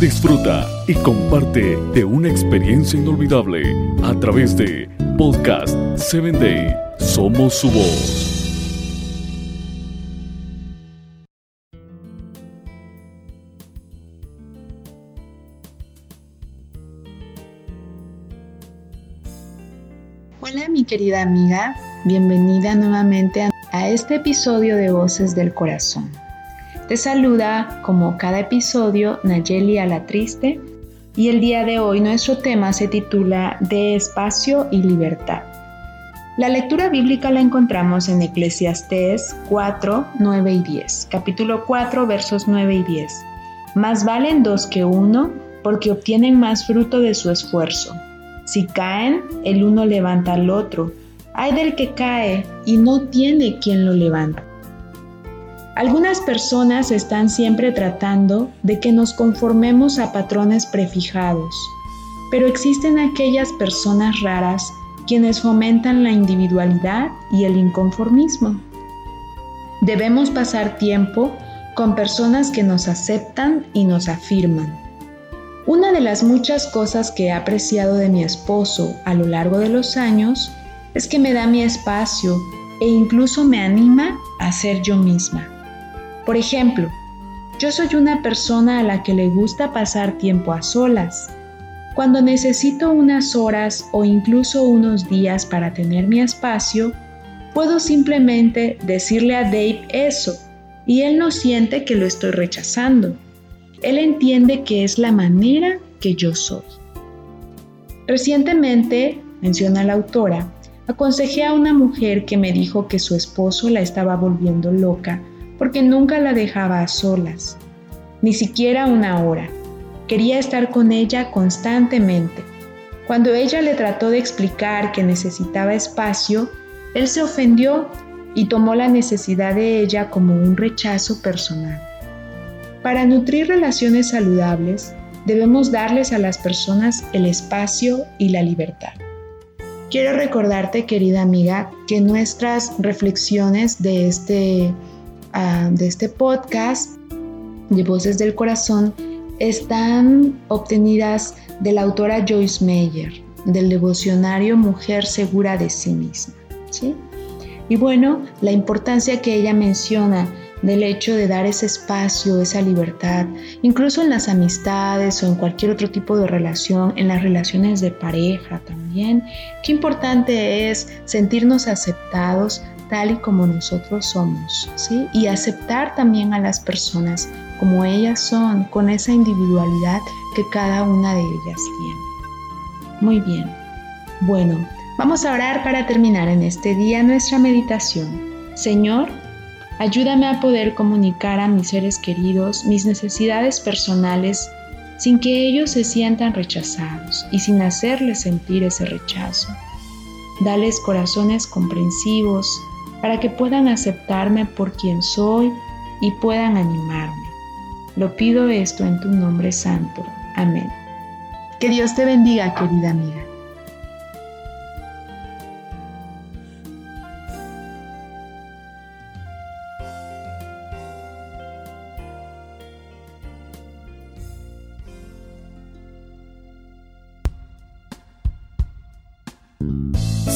Disfruta y comparte de una experiencia inolvidable a través de Podcast 7 Day. Somos su voz. Hola mi querida amiga, bienvenida nuevamente a este episodio de Voces del Corazón. Te saluda, como cada episodio, Nayeli a la Triste y el día de hoy nuestro tema se titula De espacio y libertad. La lectura bíblica la encontramos en Eclesiastés 4, 9 y 10, capítulo 4, versos 9 y 10. Más valen dos que uno porque obtienen más fruto de su esfuerzo. Si caen, el uno levanta al otro. Hay del que cae y no tiene quien lo levanta. Algunas personas están siempre tratando de que nos conformemos a patrones prefijados, pero existen aquellas personas raras quienes fomentan la individualidad y el inconformismo. Debemos pasar tiempo con personas que nos aceptan y nos afirman. Una de las muchas cosas que he apreciado de mi esposo a lo largo de los años es que me da mi espacio e incluso me anima a ser yo misma. Por ejemplo, yo soy una persona a la que le gusta pasar tiempo a solas. Cuando necesito unas horas o incluso unos días para tener mi espacio, puedo simplemente decirle a Dave eso y él no siente que lo estoy rechazando. Él entiende que es la manera que yo soy. Recientemente, menciona la autora, aconsejé a una mujer que me dijo que su esposo la estaba volviendo loca porque nunca la dejaba a solas, ni siquiera una hora. Quería estar con ella constantemente. Cuando ella le trató de explicar que necesitaba espacio, él se ofendió y tomó la necesidad de ella como un rechazo personal. Para nutrir relaciones saludables, debemos darles a las personas el espacio y la libertad. Quiero recordarte, querida amiga, que nuestras reflexiones de este de este podcast de Voces del Corazón están obtenidas de la autora Joyce Meyer, del devocionario Mujer Segura de sí misma. ¿sí? Y bueno, la importancia que ella menciona del hecho de dar ese espacio, esa libertad, incluso en las amistades o en cualquier otro tipo de relación, en las relaciones de pareja también. Qué importante es sentirnos aceptados y como nosotros somos, ¿sí? Y aceptar también a las personas como ellas son, con esa individualidad que cada una de ellas tiene. Muy bien. Bueno, vamos a orar para terminar en este día nuestra meditación. Señor, ayúdame a poder comunicar a mis seres queridos mis necesidades personales sin que ellos se sientan rechazados y sin hacerles sentir ese rechazo. Dales corazones comprensivos, para que puedan aceptarme por quien soy y puedan animarme. Lo pido esto en tu nombre santo. Amén. Que Dios te bendiga, querida amiga.